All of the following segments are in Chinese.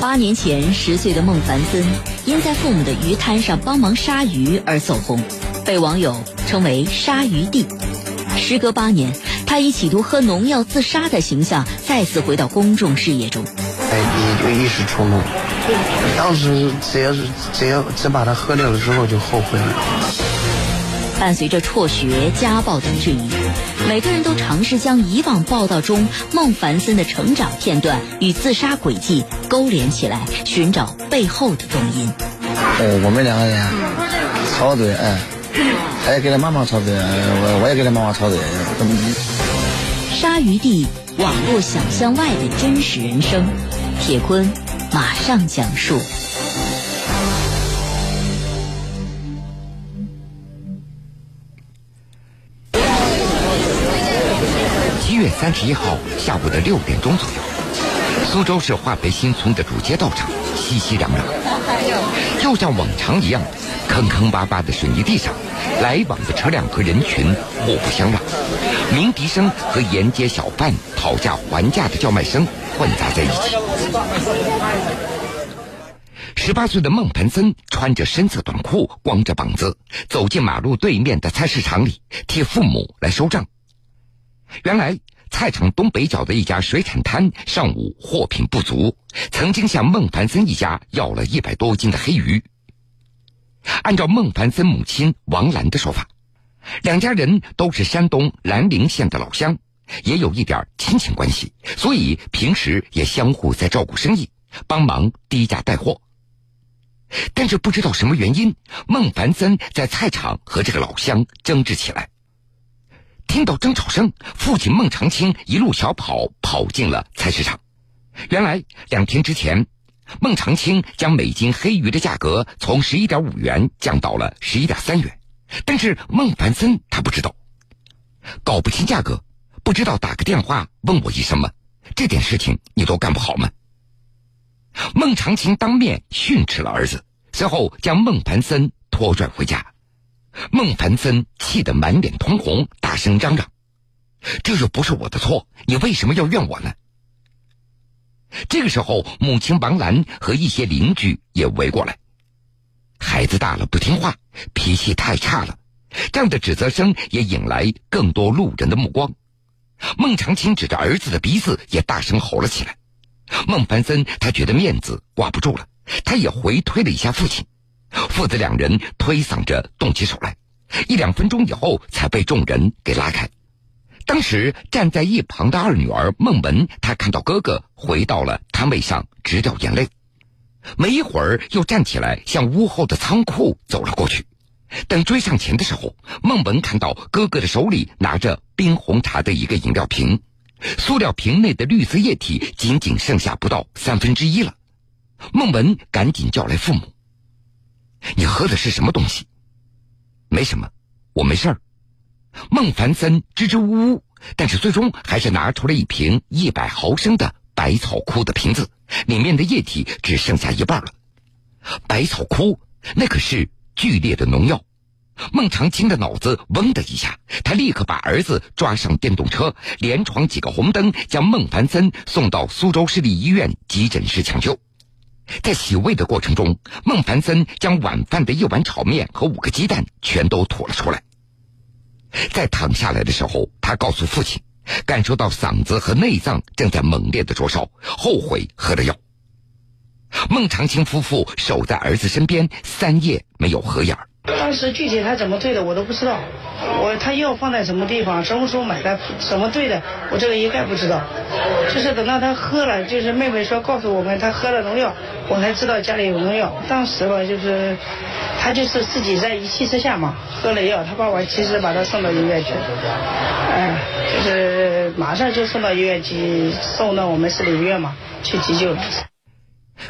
八年前，十岁的孟凡森因在父母的鱼摊上帮忙杀鱼而走红，被网友称为“杀鱼弟”。时隔八年，他以企图喝农药自杀的形象再次回到公众视野中。哎，你就一时冲动，当时只要是只要只把它喝掉了之后就后悔了。伴随着辍学、家暴等质疑，每个人都尝试将以往报道中孟凡森的成长片段与自杀轨迹勾连起来，寻找背后的动因。哦，我们两个人吵嘴，哎，他也跟他妈妈吵嘴，我我也跟他妈妈吵嘴，鲨鱼地网络想象外的真实人生，铁坤马上讲述。三十一号下午的六点钟左右，苏州市化肥新村的主街道上熙熙攘攘，又像往常一样，坑坑洼洼的水泥地上，来往的车辆和人群互不相让，鸣笛声和沿街小贩讨价还价的叫卖声混杂在一起。十八岁的孟凡森穿着深色短裤，光着膀子走进马路对面的菜市场里，替父母来收账。原来，菜场东北角的一家水产摊上午货品不足，曾经向孟凡森一家要了一百多斤的黑鱼。按照孟凡森母亲王兰的说法，两家人都是山东兰陵县的老乡，也有一点亲情关系，所以平时也相互在照顾生意，帮忙低价带货。但是不知道什么原因，孟凡森在菜场和这个老乡争执起来。听到争吵声，父亲孟长青一路小跑跑进了菜市场。原来两天之前，孟长青将每斤黑鱼的价格从十一点五元降到了十一点三元，但是孟凡森他不知道，搞不清价格，不知道打个电话问我一声吗？这点事情你都干不好吗？孟长青当面训斥了儿子，随后将孟凡森拖拽回家。孟凡森气得满脸通红，大声嚷嚷：“这又不是我的错，你为什么要怨我呢？”这个时候，母亲王兰和一些邻居也围过来。孩子大了不听话，脾气太差了，这样的指责声也引来更多路人的目光。孟长青指着儿子的鼻子，也大声吼了起来。孟凡森他觉得面子挂不住了，他也回推了一下父亲。父子两人推搡着动起手来，一两分钟以后才被众人给拉开。当时站在一旁的二女儿孟文，她看到哥哥回到了摊位上，直掉眼泪。没一会儿，又站起来向屋后的仓库走了过去。等追上前的时候，孟文看到哥哥的手里拿着冰红茶的一个饮料瓶，塑料瓶内的绿色液体仅仅剩下不到三分之一了。孟文赶紧叫来父母。你喝的是什么东西？没什么，我没事儿。孟凡森支支吾吾，但是最终还是拿出了一瓶一百毫升的百草枯的瓶子，里面的液体只剩下一半了。百草枯，那可是剧烈的农药。孟长青的脑子嗡的一下，他立刻把儿子抓上电动车，连闯几个红灯，将孟凡森送到苏州市立医院急诊室抢救。在洗胃的过程中，孟凡森将晚饭的一碗炒面和五个鸡蛋全都吐了出来。在躺下来的时候，他告诉父亲，感受到嗓子和内脏正在猛烈的灼烧，后悔喝了药。孟长青夫妇守在儿子身边三夜没有合眼儿。当时具体他怎么对的我都不知道，我他药放在什么地方，什么时候买的，什么对的，我这个一概不知道。就是等到他喝了，就是妹妹说告诉我们他喝了农药，我才知道家里有农药。当时吧，就是他就是自己在一气之下嘛，喝了药，他爸爸及时把他送到医院去，哎，就是马上就送到医院去，送到我们市里医院嘛去急救。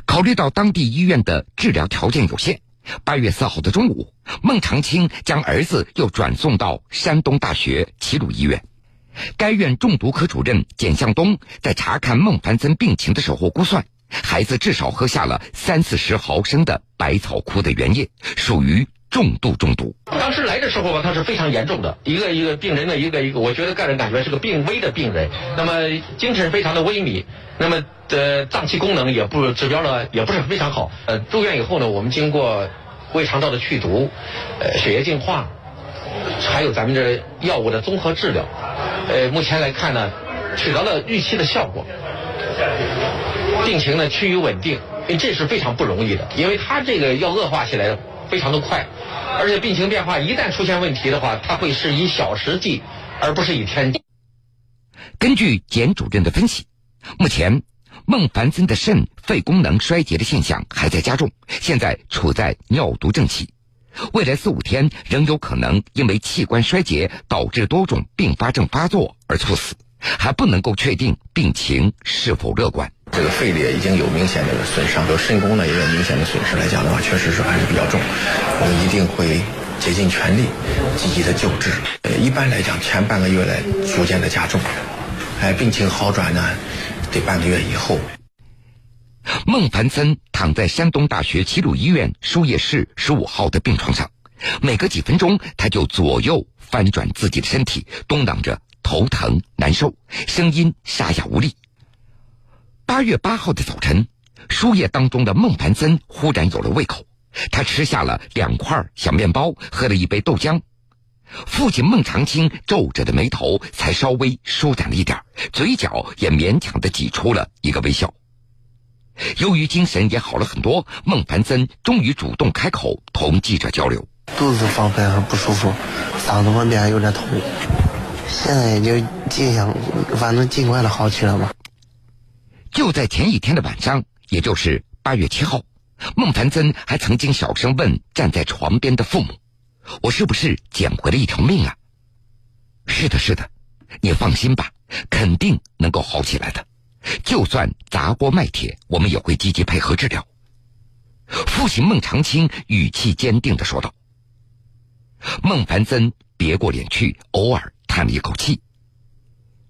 考虑到当地医院的治疗条件有限。八月四号的中午，孟长青将儿子又转送到山东大学齐鲁医院。该院中毒科主任简向东在查看孟凡森病情的时候估算，孩子至少喝下了三四十毫升的百草枯的原液，属于重度中毒。当时来的时候吧，他是非常严重的，一个一个病人的一个一个，我觉得个人感觉是个病危的病人，那么精神非常的萎靡。那么呃脏器功能也不指标呢也不是非常好。呃住院以后呢，我们经过胃肠道的去毒，呃血液净化，还有咱们这药物的综合治疗，呃目前来看呢，取得了预期的效果，病情呢趋于稳定。这是非常不容易的，因为他这个要恶化起来非常的快，而且病情变化一旦出现问题的话，它会是以小时计，而不是以天计。根据简主任的分析，目前孟凡森的肾、肺功能衰竭的现象还在加重，现在处在尿毒症期，未来四五天仍有可能因为器官衰竭导致多种并发症发作而猝死，还不能够确定病情是否乐观。这个肺裂已经有明显的损伤，就肾功能也有明显的损失来讲的话，确实是还是比较重。我们一定会竭尽全力积极的救治。呃，一般来讲，前半个月来逐渐的加重，哎，病情好转呢，得半个月以后。孟凡森躺在山东大学齐鲁医院输液室十五号的病床上，每隔几分钟他就左右翻转自己的身体，嘟囔着头疼难受，声音沙哑无力。八月八号的早晨，输液当中的孟凡森忽然有了胃口，他吃下了两块小面包，喝了一杯豆浆。父亲孟长青皱着的眉头才稍微舒展了一点，嘴角也勉强的挤出了一个微笑。由于精神也好了很多，孟凡森终于主动开口同记者交流：肚子方面还不舒服，嗓子方面有点痛，现在也就尽想，反正尽快的好起来吧。就在前一天的晚上，也就是八月七号，孟凡森还曾经小声问站在床边的父母：“我是不是捡回了一条命啊？”“是的，是的，你放心吧，肯定能够好起来的。就算砸锅卖铁，我们也会积极配合治疗。”父亲孟长青语气坚定的说道。孟凡森别过脸去，偶尔叹了一口气：“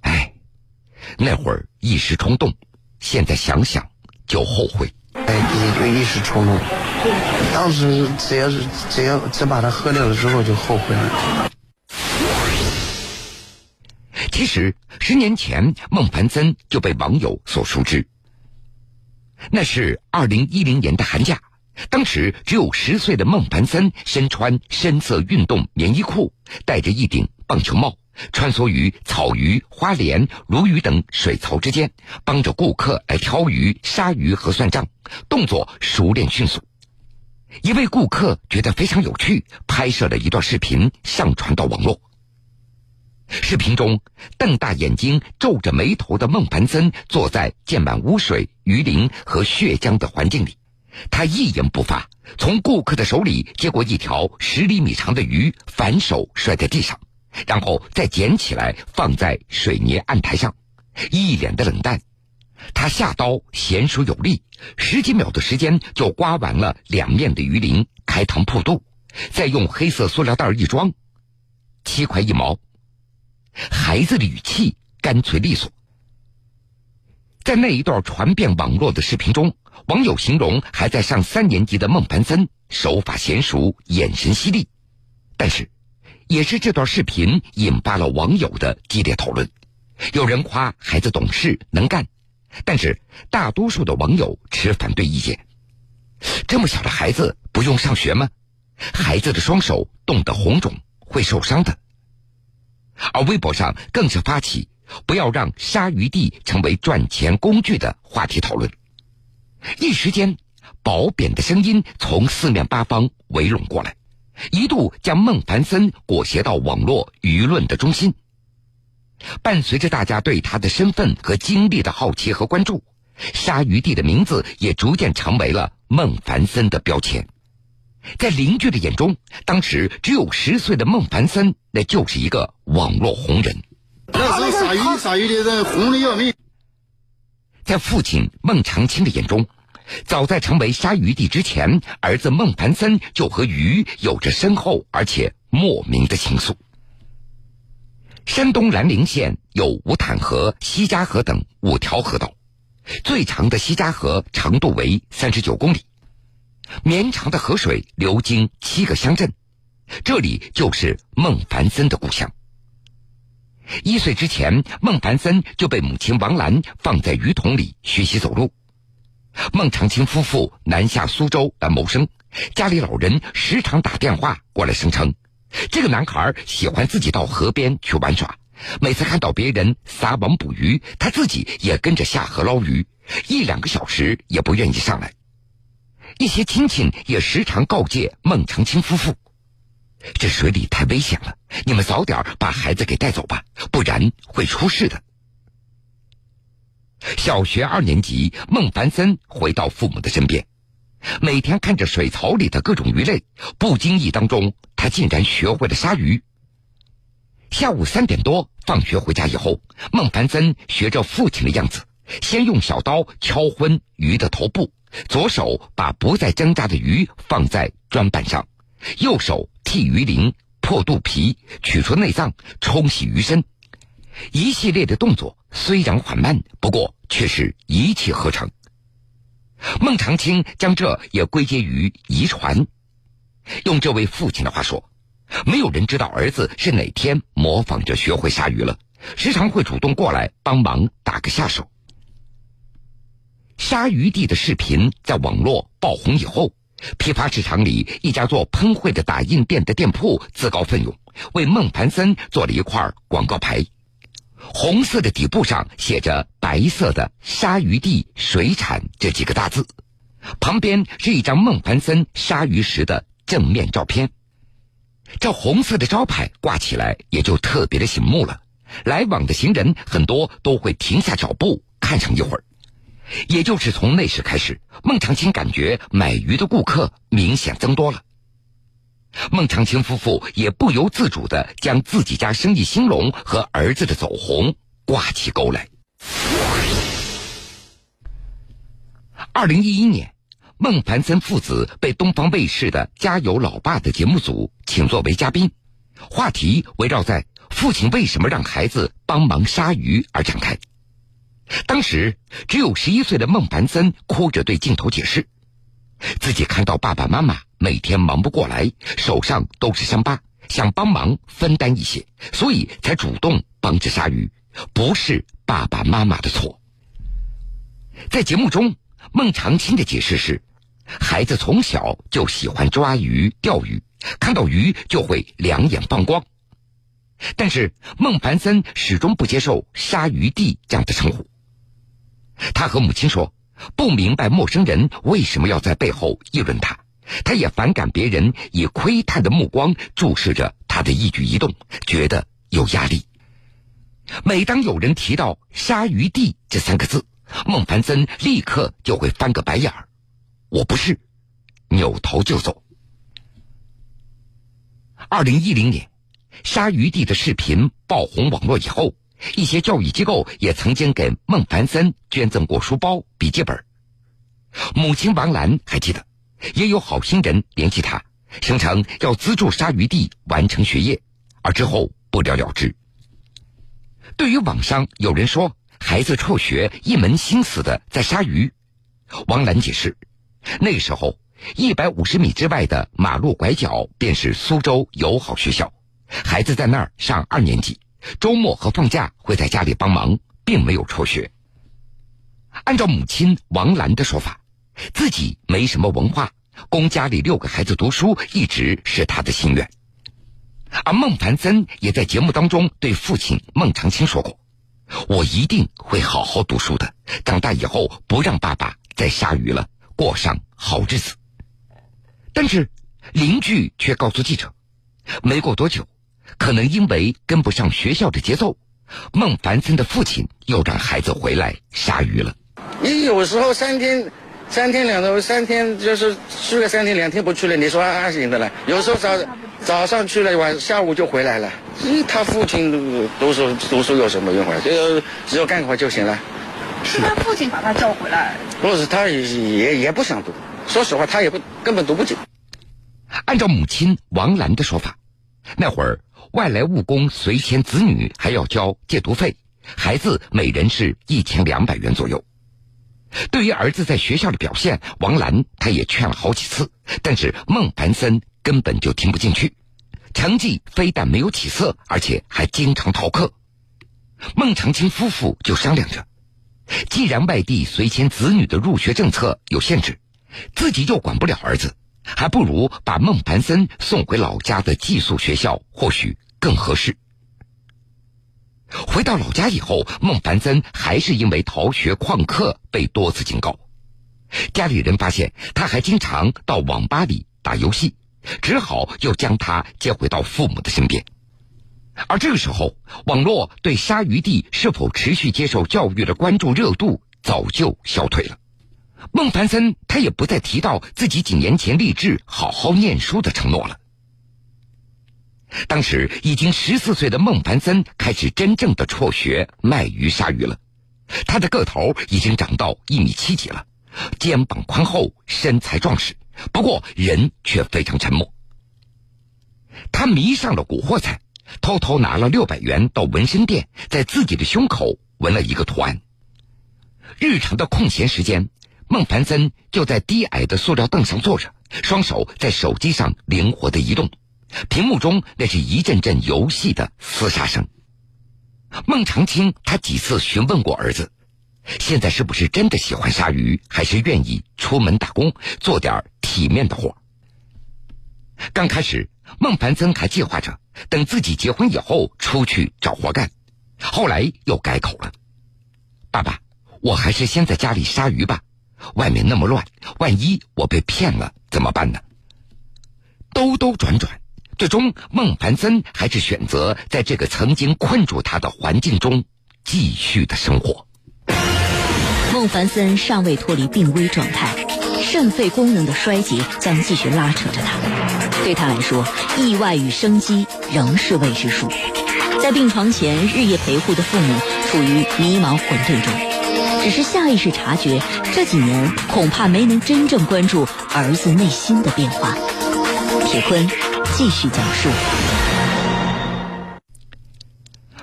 哎，那会儿一时冲动。”现在想想就后悔，哎，就一时冲动，当时只要是只要只把它喝掉的时候就后悔了。其实十年前孟凡森就被网友所熟知。那是二零一零年的寒假，当时只有十岁的孟凡森身穿深色运动棉衣裤，戴着一顶棒球帽。穿梭于草鱼、花鲢、鲈鱼等水槽之间，帮着顾客来挑鱼、杀鱼和算账，动作熟练迅速。一位顾客觉得非常有趣，拍摄了一段视频上传到网络。视频中，瞪大眼睛、皱着眉头的孟凡森坐在溅满污水、鱼鳞和血浆的环境里，他一言不发，从顾客的手里接过一条十厘米长的鱼，反手摔在地上。然后再捡起来放在水泥案台上，一脸的冷淡。他下刀娴熟有力，十几秒的时间就刮完了两面的鱼鳞，开膛破肚，再用黑色塑料袋一装，七块一毛。孩子的语气干脆利索。在那一段传遍网络的视频中，网友形容还在上三年级的孟凡森手法娴熟，眼神犀利，但是。也是这段视频引发了网友的激烈讨论，有人夸孩子懂事能干，但是大多数的网友持反对意见。这么小的孩子不用上学吗？孩子的双手冻得红肿会受伤的。而微博上更是发起“不要让鲨鱼地成为赚钱工具”的话题讨论，一时间，褒贬的声音从四面八方围拢过来。一度将孟凡森裹挟到网络舆论的中心。伴随着大家对他的身份和经历的好奇和关注，鲨鱼弟的名字也逐渐成为了孟凡森的标签。在邻居的眼中，当时只有十岁的孟凡森，那就是一个网络红人。那是鲨鱼，鲨鱼的人红的要命。在父亲孟长青的眼中。早在成为鲨鱼弟之前，儿子孟凡森就和鱼有着深厚而且莫名的情愫。山东兰陵县有五坦河、西家河等五条河道，最长的西家河长度为三十九公里，绵长的河水流经七个乡镇，这里就是孟凡森的故乡。一岁之前，孟凡森就被母亲王兰放在鱼桶里学习走路。孟长青夫妇南下苏州来谋生，家里老人时常打电话过来，声称这个男孩喜欢自己到河边去玩耍。每次看到别人撒网捕鱼，他自己也跟着下河捞鱼，一两个小时也不愿意上来。一些亲戚也时常告诫孟长青夫妇：“这水里太危险了，你们早点把孩子给带走吧，不然会出事的。”小学二年级，孟凡森回到父母的身边，每天看着水槽里的各种鱼类，不经意当中，他竟然学会了杀鱼。下午三点多，放学回家以后，孟凡森学着父亲的样子，先用小刀敲昏鱼的头部，左手把不再挣扎的鱼放在砖板上，右手剔鱼鳞、破肚皮、取出内脏、冲洗鱼身，一系列的动作虽然缓慢，不过却是一气呵成。孟长青将这也归结于遗传，用这位父亲的话说。没有人知道儿子是哪天模仿着学会杀鱼了，时常会主动过来帮忙打个下手。鲨鱼地的视频在网络爆红以后，批发市场里一家做喷绘的打印店的店铺自告奋勇为孟凡森做了一块广告牌，红色的底部上写着白色的“鲨鱼地水产”这几个大字，旁边是一张孟凡森鲨鱼时的正面照片。这红色的招牌挂起来也就特别的醒目了，来往的行人很多都会停下脚步看上一会儿。也就是从那时开始，孟长青感觉买鱼的顾客明显增多了。孟长青夫妇也不由自主的将自己家生意兴隆和儿子的走红挂起钩来。二零一一年。孟凡森父子被东方卫视的《加油老爸》的节目组请作为嘉宾，话题围绕在父亲为什么让孩子帮忙杀鱼而展开。当时只有十一岁的孟凡森哭着对镜头解释，自己看到爸爸妈妈每天忙不过来，手上都是伤疤，想帮忙分担一些，所以才主动帮着杀鱼，不是爸爸妈妈的错。在节目中。孟长青的解释是，孩子从小就喜欢抓鱼、钓鱼，看到鱼就会两眼放光。但是孟凡森始终不接受“鲨鱼弟”这样的称呼。他和母亲说，不明白陌生人为什么要在背后议论他，他也反感别人以窥探的目光注视着他的一举一动，觉得有压力。每当有人提到“鲨鱼弟”这三个字，孟凡森立刻就会翻个白眼儿，我不是，扭头就走。二零一零年，鲨鱼弟的视频爆红网络以后，一些教育机构也曾经给孟凡森捐赠过书包、笔记本。母亲王兰还记得，也有好心人联系他，声称要资助鲨鱼弟完成学业，而之后不了了之。对于网上有人说。孩子辍学，一门心思的在杀鱼。王兰解释，那时候一百五十米之外的马路拐角便是苏州友好学校，孩子在那儿上二年级，周末和放假会在家里帮忙，并没有辍学。按照母亲王兰的说法，自己没什么文化，供家里六个孩子读书一直是他的心愿。而孟凡森也在节目当中对父亲孟长青说过。我一定会好好读书的，长大以后不让爸爸再下雨了，过上好日子。但是邻居却告诉记者，没过多久，可能因为跟不上学校的节奏，孟凡森的父亲又让孩子回来下雨了。你有时候三天。三天两头，三天就是去了三天两天不去了，你说还行的了。有时候早早上去了，晚下午就回来了。他父亲读书读书有什么用啊？就只有干活就行了。是他父亲把他叫回来。不是，他也也不想读。说实话，他也不根本读不进。按照母亲王兰的说法，那会儿外来务工随迁子女还要交借读费，孩子每人是一千两百元左右。对于儿子在学校的表现，王兰他也劝了好几次，但是孟凡森根本就听不进去，成绩非但没有起色，而且还经常逃课。孟长青夫妇就商量着，既然外地随迁子女的入学政策有限制，自己又管不了儿子，还不如把孟凡森送回老家的寄宿学校，或许更合适。回到老家以后，孟凡森还是因为逃学旷课被多次警告。家里人发现他还经常到网吧里打游戏，只好又将他接回到父母的身边。而这个时候，网络对鲨鱼弟是否持续接受教育的关注热度早就消退了。孟凡森他也不再提到自己几年前立志好好念书的承诺了。当时已经十四岁的孟凡森开始真正的辍学卖鱼杀鱼了。他的个头已经长到一米七几了，肩膀宽厚，身材壮实，不过人却非常沉默。他迷上了古惑仔。偷偷拿了六百元到纹身店，在自己的胸口纹了一个图案。日常的空闲时间，孟凡森就在低矮的塑料凳上坐着，双手在手机上灵活的移动，屏幕中那是一阵阵游戏的厮杀声。孟长青他几次询问过儿子，现在是不是真的喜欢鲨鱼，还是愿意出门打工做点体面的活？刚开始，孟凡森还计划着。等自己结婚以后出去找活干，后来又改口了。爸爸，我还是先在家里杀鱼吧，外面那么乱，万一我被骗了怎么办呢？兜兜转转，最终孟凡森还是选择在这个曾经困住他的环境中继续的生活。孟凡森尚未脱离病危状态，肾肺功能的衰竭将继续拉扯着他。对他来说，意外与生机仍是未知数。在病床前日夜陪护的父母处于迷茫混沌中，只是下意识察觉这几年恐怕没能真正关注儿子内心的变化。铁坤继续讲述：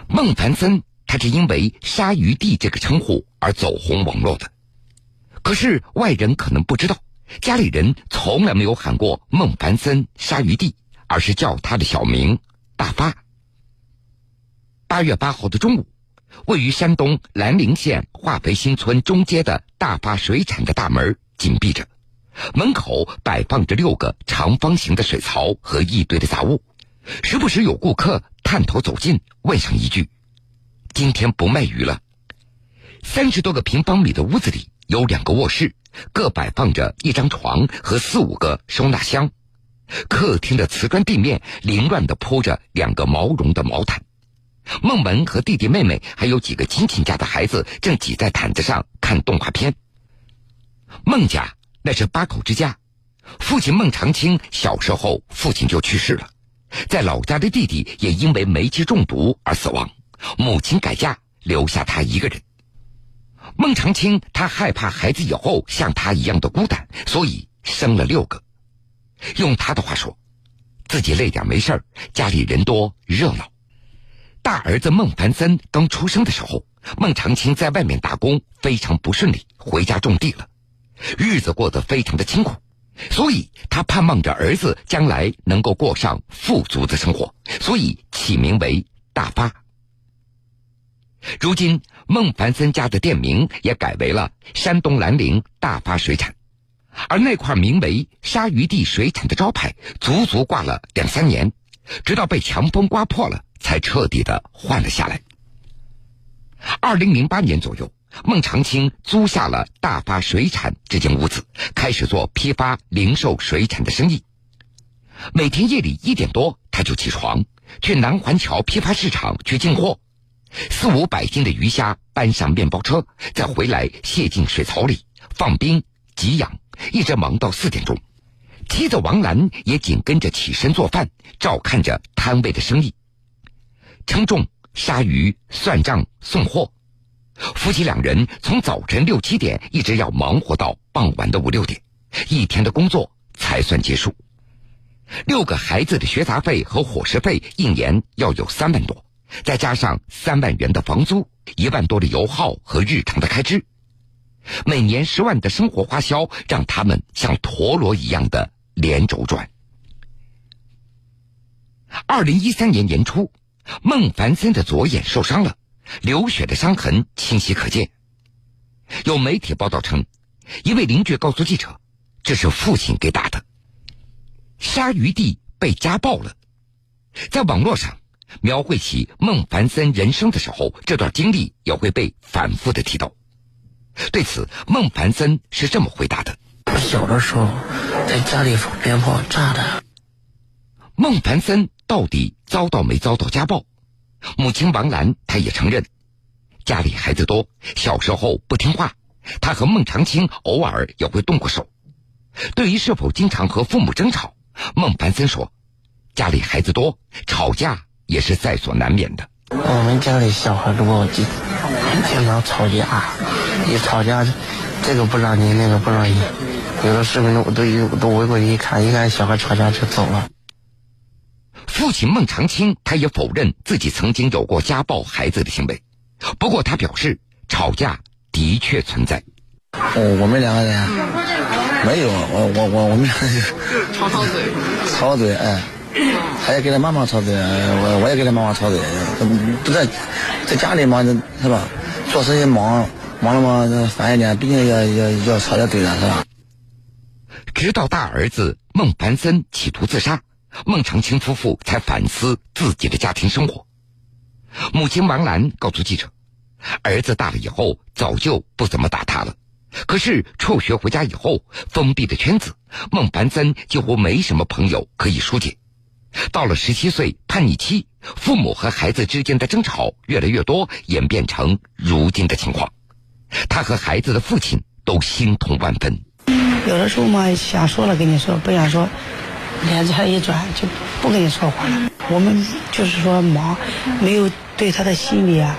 孟凡森，他是因为“鲨鱼弟”这个称呼而走红网络的，可是外人可能不知道。家里人从来没有喊过孟凡森鲨鱼弟，而是叫他的小名大发。八月八号的中午，位于山东兰陵县化肥新村中街的大发水产的大门紧闭着，门口摆放着六个长方形的水槽和一堆的杂物，时不时有顾客探头走近，问上一句：“今天不卖鱼了。”三十多个平方米的屋子里有两个卧室。各摆放着一张床和四五个收纳箱，客厅的瓷砖地面凌乱地铺着两个毛绒的毛毯。孟文和弟弟妹妹还有几个亲戚家的孩子正挤在毯子上看动画片。孟家那是八口之家，父亲孟长青小时候父亲就去世了，在老家的弟弟也因为煤气中毒而死亡，母亲改嫁留下他一个人。孟长青他害怕孩子以后像他一样的孤单，所以生了六个。用他的话说，自己累点没事家里人多热闹。大儿子孟凡森刚出生的时候，孟长青在外面打工非常不顺利，回家种地了，日子过得非常的清苦，所以他盼望着儿子将来能够过上富足的生活，所以起名为大发。如今，孟凡森家的店名也改为了山东兰陵大发水产，而那块名为“鲨鱼地水产”的招牌，足足挂了两三年，直到被强风刮破了，才彻底的换了下来。二零零八年左右，孟长青租下了大发水产这间屋子，开始做批发、零售水产的生意。每天夜里一点多，他就起床去南环桥批发市场去进货。四五百斤的鱼虾搬上面包车，再回来卸进水槽里放冰给养，一直忙到四点钟。妻子王兰也紧跟着起身做饭，照看着摊位的生意，称重、杀鱼、算账、送货。夫妻两人从早晨六七点一直要忙活到傍晚的五六点，一天的工作才算结束。六个孩子的学杂费和伙食费一年要有三万多。再加上三万元的房租，一万多的油耗和日常的开支，每年十万的生活花销，让他们像陀螺一样的连轴转。二零一三年年初，孟凡森的左眼受伤了，流血的伤痕清晰可见。有媒体报道称，一位邻居告诉记者，这是父亲给打的。鲨鱼弟被家暴了，在网络上描绘起孟凡森人生的时候，这段经历也会被反复的提到。对此，孟凡森是这么回答的：“小的时候在家里放鞭炮炸的。”孟凡森到底遭到没遭到家暴？母亲王兰她也承认，家里孩子多，小时候不听话，他和孟长青偶尔也会动过手。对于是否经常和父母争吵，孟凡森说：“家里孩子多，吵架也是在所难免的。我们家里小孩多，经经常吵架，一吵架，这个不让你，那个不让你，有的视频都都都围过去一看，一看小孩吵架就走了。”父亲孟长青，他也否认自己曾经有过家暴孩子的行为。不过他表示，吵架的确存在。哦，我们两个人没有，我我我我们吵吵嘴，吵嘴，哎，他也跟他妈妈吵嘴，我我也跟他妈妈吵嘴，不在在家里嘛，是吧？做生意忙，忙了嘛，烦一点，毕竟要要要吵架嘴了，是吧？直到大儿子孟凡森企图自杀。孟长青夫妇才反思自己的家庭生活。母亲王兰告诉记者：“儿子大了以后，早就不怎么打他了。可是辍学回家以后，封闭的圈子，孟凡森几乎没什么朋友可以疏解。到了十七岁叛逆期，父母和孩子之间的争吵越来越多，演变成如今的情况。他和孩子的父亲都心痛万分。有的时候嘛，想说了跟你说，不想说。”脸色一转就不跟你说话了。我们就是说忙，没有对他的心理啊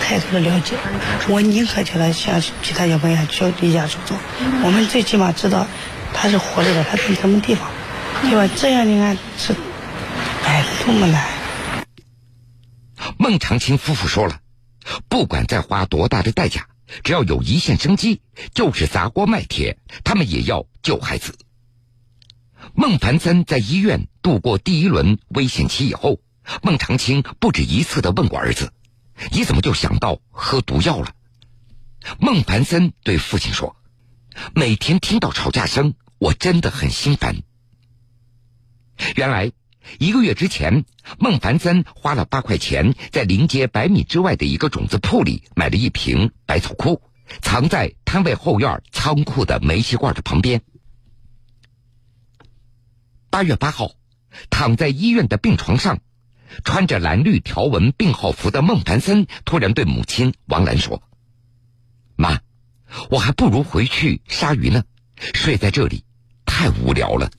太多的了解。我宁可叫他像其他小朋友去离家出走。我们最起码知道他是活着的，他在什么地方，对吧？这样你看是哎多么难。孟长青夫妇说了，不管再花多大的代价，只要有一线生机，就是砸锅卖铁，他们也要救孩子。孟凡森在医院度过第一轮危险期以后，孟长青不止一次的问过儿子：“你怎么就想到喝毒药了？”孟凡森对父亲说：“每天听到吵架声，我真的很心烦。”原来，一个月之前，孟凡森花了八块钱，在临街百米之外的一个种子铺里买了一瓶百草枯，藏在摊位后院仓库的煤气罐的旁边。八月八号，躺在医院的病床上，穿着蓝绿条纹病号服的孟凡森突然对母亲王兰说：“妈，我还不如回去杀鱼呢，睡在这里太无聊了。”